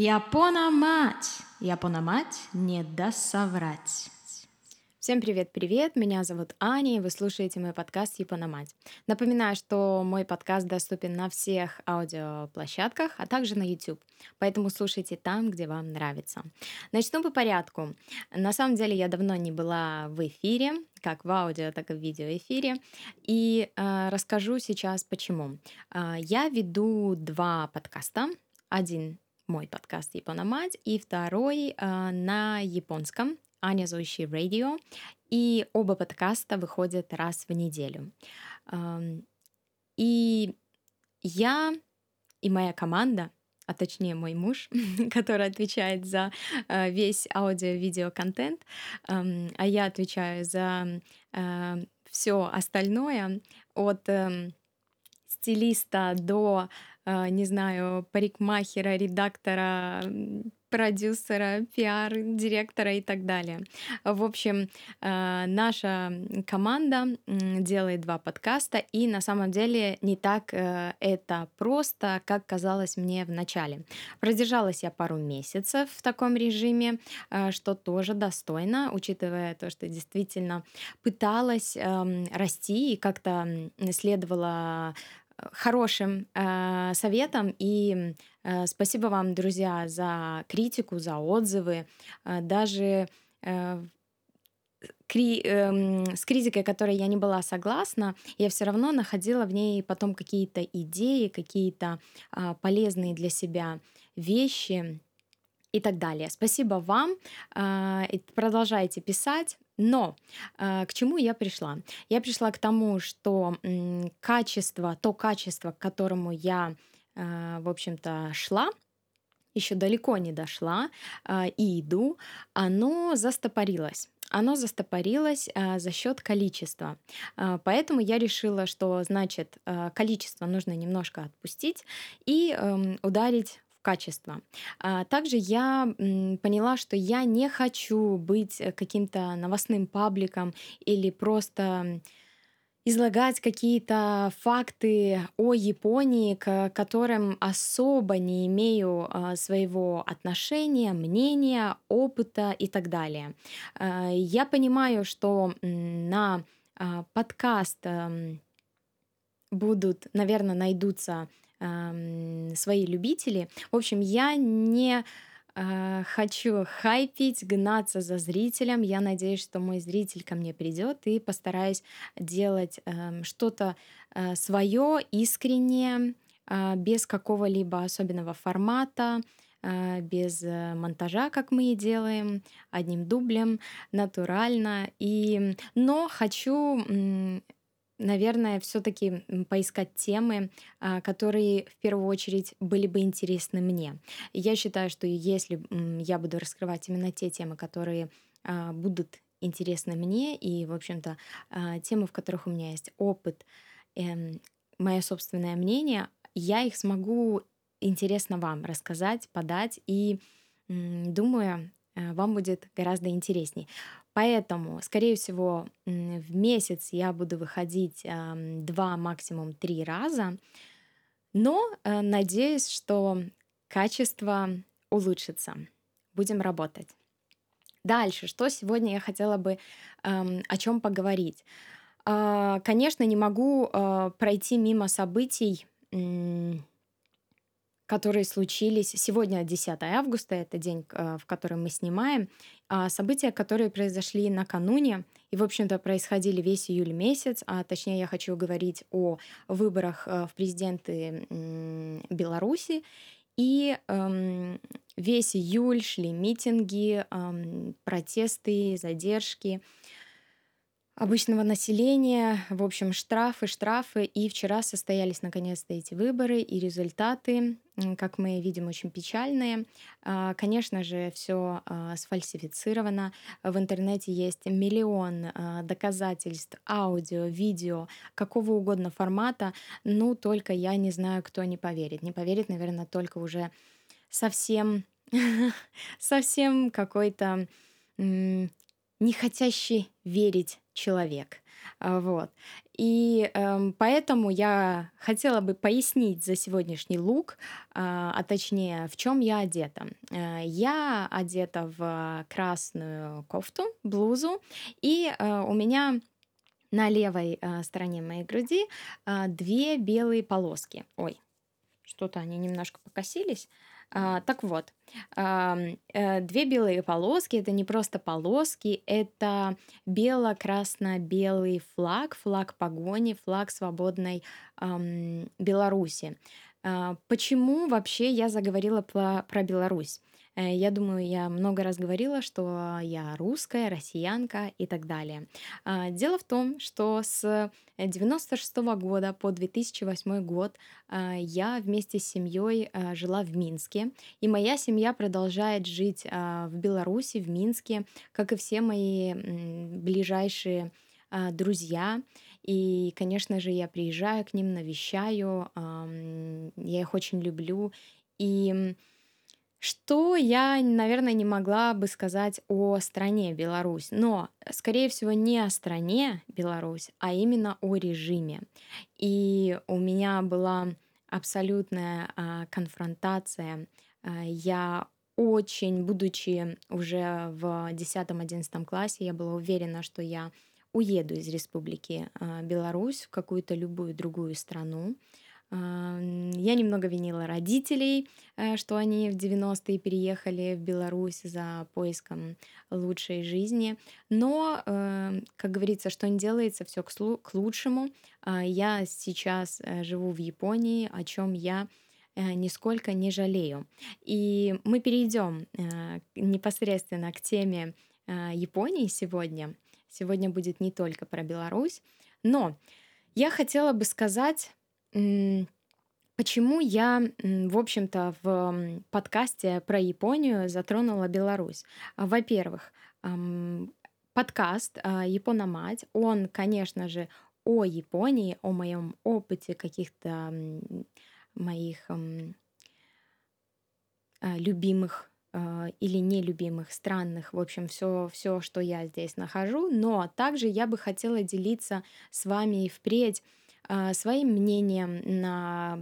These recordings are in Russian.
Япона-мать! Япона-мать не даст соврать. Всем привет-привет, меня зовут Аня, и вы слушаете мой подкаст «Япономать». Напоминаю, что мой подкаст доступен на всех аудиоплощадках, а также на YouTube, поэтому слушайте там, где вам нравится. Начну по порядку. На самом деле я давно не была в эфире, как в аудио, так и в видеоэфире, и э, расскажу сейчас почему. Э, я веду два подкаста, один мой подкаст «Япономать», и второй э, на японском, Аня Зоищи Радио, и оба подкаста выходят раз в неделю. И я и моя команда, а точнее мой муж, который отвечает за э, весь аудио-видео-контент, а я отвечаю за э, все остальное, от эм, стилиста до, э, не знаю, парикмахера, редактора, продюсера, пиар-директора и так далее. В общем, э, наша команда делает два подкаста, и на самом деле не так э, это просто, как казалось мне в начале. Продержалась я пару месяцев в таком режиме, э, что тоже достойно, учитывая то, что действительно пыталась эм, расти и как-то следовала хорошим э, советом. И э, спасибо вам, друзья, за критику, за отзывы. Э, даже э, кри, э, с критикой, которой я не была согласна, я все равно находила в ней потом какие-то идеи, какие-то э, полезные для себя вещи и так далее. Спасибо вам. Э, продолжайте писать. Но э, к чему я пришла? Я пришла к тому, что качество, то качество, к которому я, э, в общем-то, шла, еще далеко не дошла э, и иду, оно застопорилось оно застопорилось за счет количества. Поэтому я решила, что значит количество нужно немножко отпустить и э, ударить качество. А, также я поняла, что я не хочу быть э, каким-то новостным пабликом или просто излагать какие-то факты о Японии, к которым особо не имею а, своего отношения, мнения, опыта и так далее. А, я понимаю, что на подкаст эм, будут, наверное, найдутся свои любители. В общем, я не э, хочу хайпить, гнаться за зрителем. Я надеюсь, что мой зритель ко мне придет и постараюсь делать э, что-то э, свое, искреннее, э, без какого-либо особенного формата, э, без монтажа, как мы и делаем, одним дублем, натурально. И, но хочу наверное, все-таки поискать темы, а, которые в первую очередь были бы интересны мне. Я считаю, что если я буду раскрывать именно те темы, которые а, будут интересны мне, и, в общем-то, а, темы, в которых у меня есть опыт, эм, мое собственное мнение, я их смогу интересно вам рассказать, подать, и думаю, вам будет гораздо интересней. Поэтому, скорее всего, в месяц я буду выходить два, максимум три раза. Но э, надеюсь, что качество улучшится. Будем работать. Дальше, что сегодня я хотела бы о чем поговорить? А, конечно, не могу э, пройти мимо событий, которые случились сегодня, 10 августа, это день, э, в который мы снимаем, а события, которые произошли накануне и, в общем-то, происходили весь июль месяц, а точнее я хочу говорить о выборах э, в президенты Беларуси. И эм, весь июль шли митинги, эм, протесты, задержки обычного населения, в общем, штрафы, штрафы. И вчера состоялись наконец-то эти выборы, и результаты, как мы видим, очень печальные. А, конечно же, все а, сфальсифицировано. В интернете есть миллион а, доказательств, аудио, видео, какого угодно формата. Ну, только я не знаю, кто не поверит. Не поверит, наверное, только уже совсем, совсем какой-то не хотящий верить человек. А, вот. И эм, поэтому я хотела бы пояснить за сегодняшний лук, а, а точнее, в чем я одета. Э, я одета в красную кофту, блузу, и э, у меня на левой э, стороне моей груди э, две белые полоски. Ой, что-то они немножко покосились. А, так вот, э, две белые полоски это не просто полоски, это бело-красно-белый флаг, флаг погони, флаг свободной Беларуси. А, почему вообще я заговорила про Беларусь? Э, Я думаю, я много раз говорила, что я русская, россиянка и так далее. А, Дело в том, что с 96 года по 2008 год а, я вместе с семьей а, жила в Минске, и моя семья продолжает жить в Беларуси, в Минске, как и все мои ближайшие друзья. И, конечно же, я приезжаю к ним, навещаю, я их очень люблю. И что я, наверное, не могла бы сказать о стране Беларусь, но, скорее всего, не о стране Беларусь, а именно о режиме. И у меня была абсолютная а, конфронтация. А, я очень, будучи уже в десятом-одиннадцатом классе, я была уверена, что я уеду из Республики а, Беларусь в какую-то любую другую страну. Ам, Я немного винила родителей, э, что они в 90-е переехали в Беларусь за поиском лучшей жизни. Но, э, как говорится, что не делается, все к лучшему. А, Я сейчас э, живу в Японии, о чем я нисколько не жалею. И мы перейдем непосредственно к теме Японии сегодня. Сегодня будет не только про Беларусь, но я хотела бы сказать Почему я, в общем-то, в подкасте про Японию затронула Беларусь? А, Во-первых, подкаст а, «Япономать», он, конечно же, о Японии, о моем опыте каких-то моих а, любимых а, или нелюбимых, странных, в общем, все, все, что я здесь нахожу. Но также я бы хотела делиться с вами и впредь своим мнением на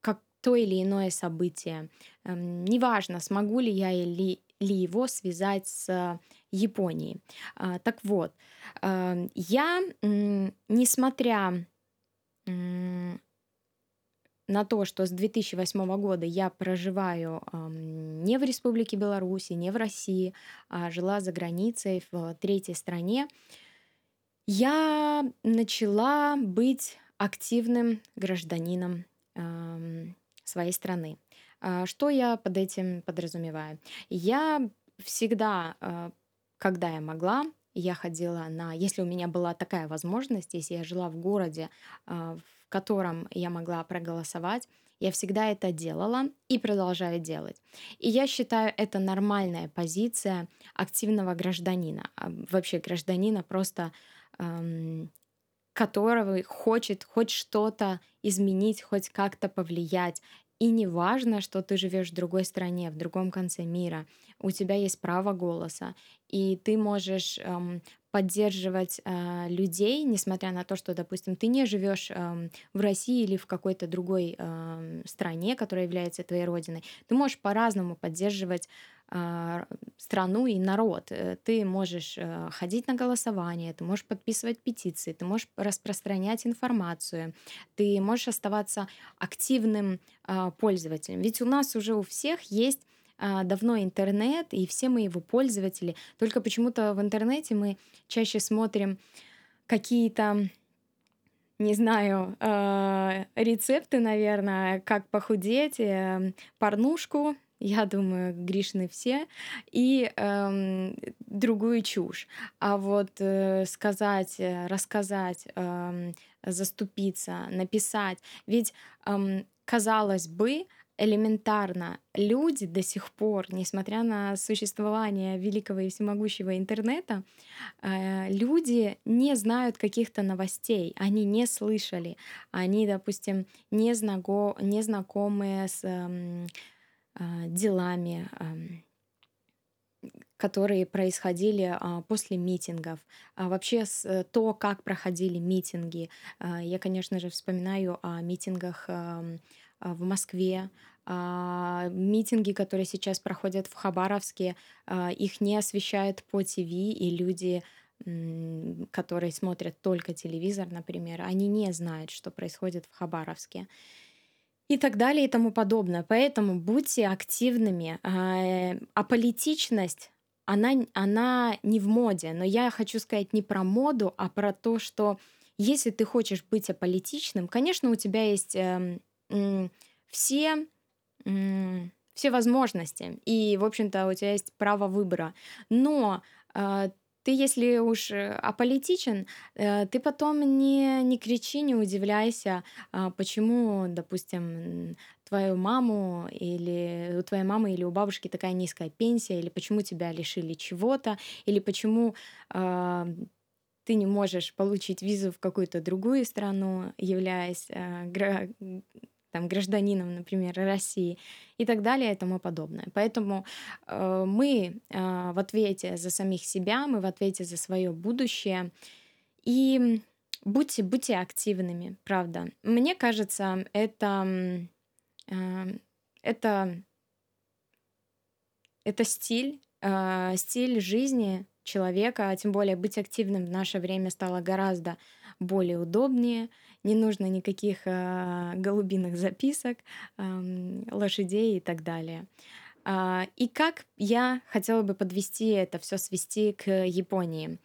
как то или иное событие. Эм, Неважно, смогу ли я или ли его связать с Японией. А, Так вот, а, я, несмотря на то, что с 2008 года я проживаю ам, не в Республике Беларусь, не в России, а жила за границей в третьей стране, я начала быть активным гражданином ам, своей страны. А, Что я под этим подразумеваю? Я всегда, а, когда я могла, я ходила на, если у меня была такая возможность, если я жила в городе, а, в котором я могла проголосовать, я всегда это делала и продолжаю делать. И я считаю, это нормальная позиция активного гражданина, а, вообще гражданина просто которого хочет хоть что-то изменить, хоть как-то повлиять. И не важно, что ты живешь в другой стране, в другом конце мира. У тебя есть право голоса. И ты можешь эм, поддерживать э, людей, несмотря на то, что, допустим, ты не живешь эм, в России или в какой-то другой эм, стране, которая является твоей родиной. Ты можешь по-разному поддерживать а, страну и народ. Э, Ты можешь э, ходить на голосование, ты можешь подписывать петиции, ты можешь распространять информацию, ты можешь оставаться активным а, пользователем. Ведь у нас уже у всех есть давно интернет, и все мы его пользователи. Только почему-то в интернете мы чаще смотрим какие-то не знаю, э, рецепты, наверное, как похудеть, э, порнушку, я думаю, грешны все, и эм, другую чушь. А вот э, сказать, э, рассказать, эм, заступиться, написать, ведь, эм, казалось бы, элементарно люди до сих пор, несмотря на существование великого и всемогущего интернета, э, люди не знают каких-то новостей, они не слышали, они, допустим, не, знаго, не знакомы с эм, а, делами, ам, которые происходили а, после митингов, а, вообще э, то, как проходили митинги. Я, конечно же, вспоминаю о митингах а, в Москве, а, митинги, которые сейчас проходят в Хабаровске, а, их не освещают по ТВ, и люди, которые смотрят только телевизор, например, они не знают, что происходит в Хабаровске и так далее и тому подобное. Поэтому будьте активными. А аполитичность, она, она не в моде, но я хочу сказать не про моду, а про то, что если ты хочешь быть аполитичным, конечно, у тебя есть эм, все, все возможности, и, в общем-то, у тебя есть право выбора. Но э, ты, если уж э, аполитичен, э, ты потом не, не кричи, не удивляйся, а, почему, допустим, твою маму или у твоей мамы или у бабушки такая низкая пенсия, или почему тебя лишили чего-то, или почему а, ты не можешь получить визу в какую-то другую страну, являясь а, гра- там, гражданином, например, России и так далее и тому подобное. Поэтому э, мы э, в ответе за самих себя, мы в ответе за свое будущее. И будьте, будьте активными, правда. Мне кажется, это, э, это, это стиль, э, стиль жизни человека, а тем более быть активным в наше время стало гораздо более удобнее. Не нужно никаких э, голубиных записок, лошадей и так далее. А, и как я хотела бы подвести это все, свести к Японии.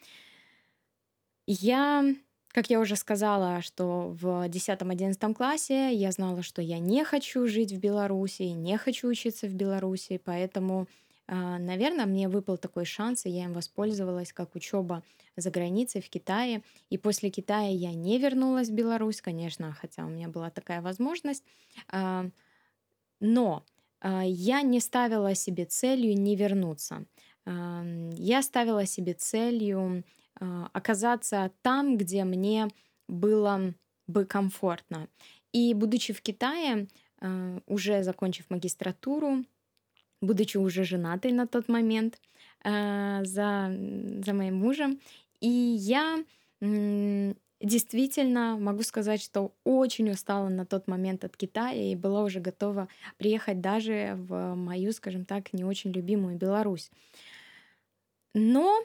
Я, как я уже сказала, что в 10-11 классе я знала, что я не хочу жить в Беларуси, не хочу учиться в Беларуси, поэтому а, Наверное, мне выпал такой шанс, и я им воспользовалась, как учеба за границей в Китае. И после Китая я не вернулась в Беларусь, конечно, хотя у меня была такая возможность. А, Но а, я не ставила себе целью не вернуться. А, Я ставила себе целью а, оказаться там, где мне было бы комфортно. И будучи в Китае, а, уже закончив магистратуру, будучи уже женатой на тот момент э, за, за моим мужем. И я действительно могу сказать, что очень устала на тот момент от Китая и была уже готова приехать даже в мою, скажем так, не очень любимую Беларусь. Но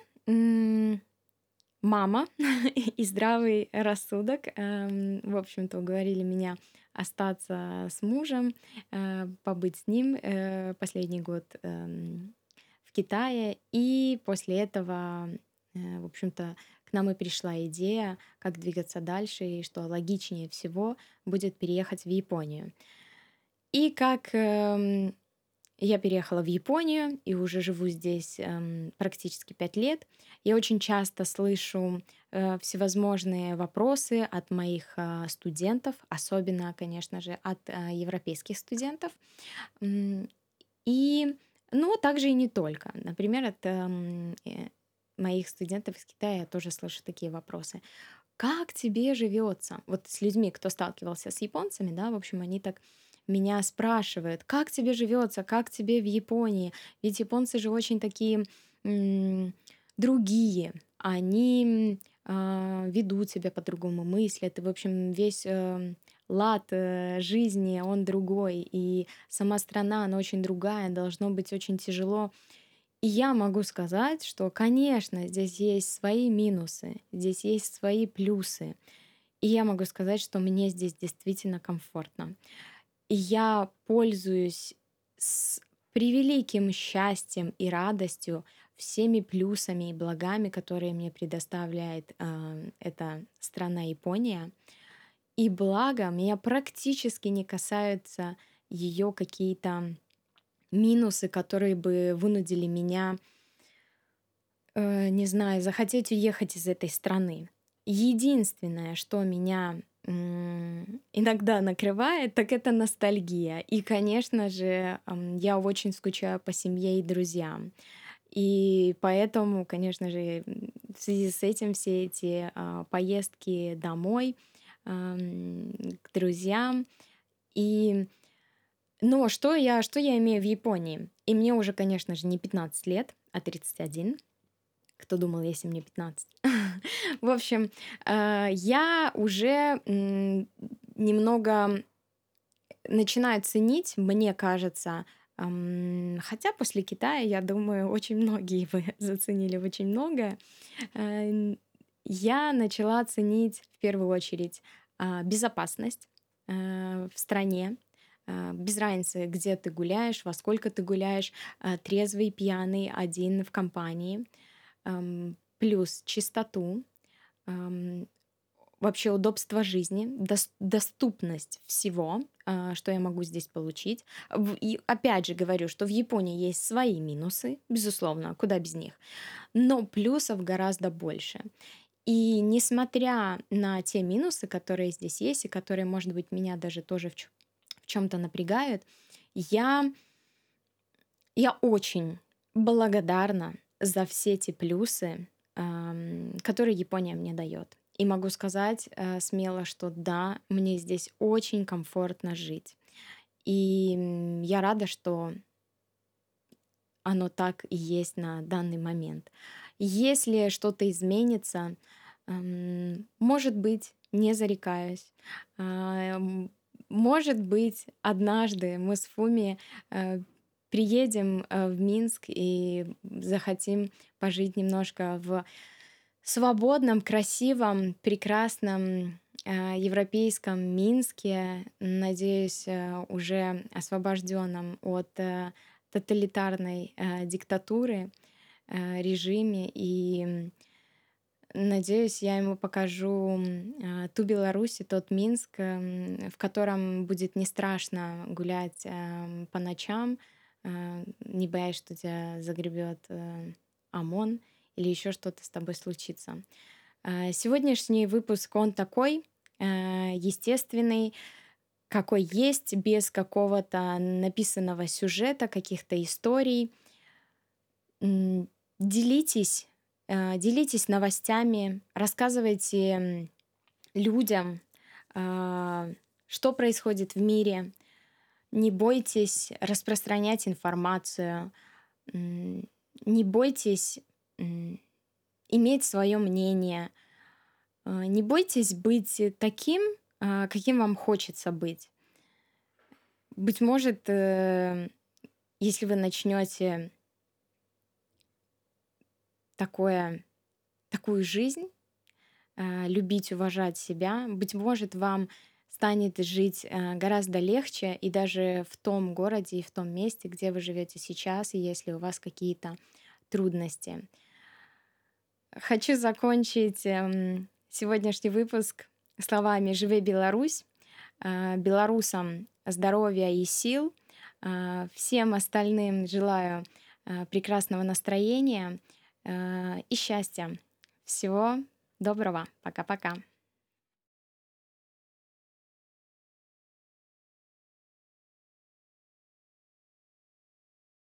мама и здравый рассудок, эм, в общем-то, уговорили меня остаться с мужем, э, побыть с ним э, последний год эм, в Китае. И после этого, э, в общем-то, к нам и пришла идея, как двигаться дальше, и что логичнее всего будет переехать в Японию. И как эм, я переехала в Японию и уже живу здесь эм, практически пять лет. Я очень часто слышу э, всевозможные вопросы от моих э, студентов, особенно, конечно же, от э, европейских студентов. И, ну, также и не только. Например, от эм, э, моих студентов из Китая я тоже слышу такие вопросы. Как тебе живется? Вот с людьми, кто сталкивался с японцами, да, в общем, они так меня спрашивают, как тебе живется, как тебе в Японии? Ведь японцы же очень такие другие, они а, ведут себя по-другому, мыслят, и, в общем, весь э, лад э, жизни, он другой, и сама страна, она очень другая, должно быть очень тяжело. И я могу сказать, что, конечно, здесь есть свои минусы, здесь есть свои плюсы. И я могу сказать, что мне здесь действительно комфортно. Я пользуюсь с превеликим счастьем и радостью всеми плюсами и благами, которые мне предоставляет э, эта страна Япония. И благо меня практически не касаются ее какие-то минусы, которые бы вынудили меня, э, не знаю, захотеть уехать из этой страны. Единственное, что меня иногда накрывает, так это ностальгия. И, конечно же, я очень скучаю по семье и друзьям. И поэтому, конечно же, в связи с этим все эти а, поездки домой к друзьям и Но что я, что я имею в Японии? И мне уже, конечно же, не 15 лет, а 31. Кто думал, если мне 15? В общем, э, я уже немного начинаю ценить, мне кажется, хотя после Китая, я думаю, очень многие вы заценили очень многое, э, я начала ценить в первую очередь а, безопасность э, в стране, без разницы, где ты гуляешь, во сколько ты гуляешь, трезвый, пьяный, один в компании, плюс чистоту, вообще удобство жизни, доступность всего, что я могу здесь получить. И опять же говорю, что в Японии есть свои минусы, безусловно, куда без них, но плюсов гораздо больше. И несмотря на те минусы, которые здесь есть, и которые, может быть, меня даже тоже в, в чем-то напрягают, я, я очень благодарна за все эти плюсы, которые Япония мне дает. И могу сказать э, смело, что да, мне здесь очень комфортно жить. И я рада, что оно так и есть на данный момент. Если что-то изменится, может быть, не зарекаюсь. А, может быть, однажды мы с Фуми э, приедем э, в Минск и захотим пожить немножко в свободном, красивом, прекрасном э, европейском Минске, надеюсь, уже освобожденном от тоталитарной диктатуры, режиме. И Надеюсь, я ему покажу ту Беларусь тот Минск, эм, в котором будет не страшно гулять эм, по ночам, не боясь, что тебя загребет э, ОМОН или еще что-то с тобой случится. А, сегодняшний выпуск, он такой, э, естественный, какой есть, без какого-то написанного сюжета, каких-то историй. Делитесь делитесь новостями, рассказывайте людям, а, что происходит в мире. Не бойтесь распространять информацию. Не бойтесь иметь свое мнение. А, не бойтесь быть таким, а, каким вам хочется быть. Быть может, э, если вы начнете такое, такую жизнь, э, любить, уважать себя. Быть может, вам станет жить э, гораздо легче и даже в том городе и в том месте, где вы живете сейчас, и если у вас какие-то трудности. Хочу закончить эм, сегодняшний выпуск словами «Живи Беларусь!» э, Белорусам здоровья и сил. Всем остальным желаю прекрасного настроения – Э, и счастья. Всего доброго. Пока-пока.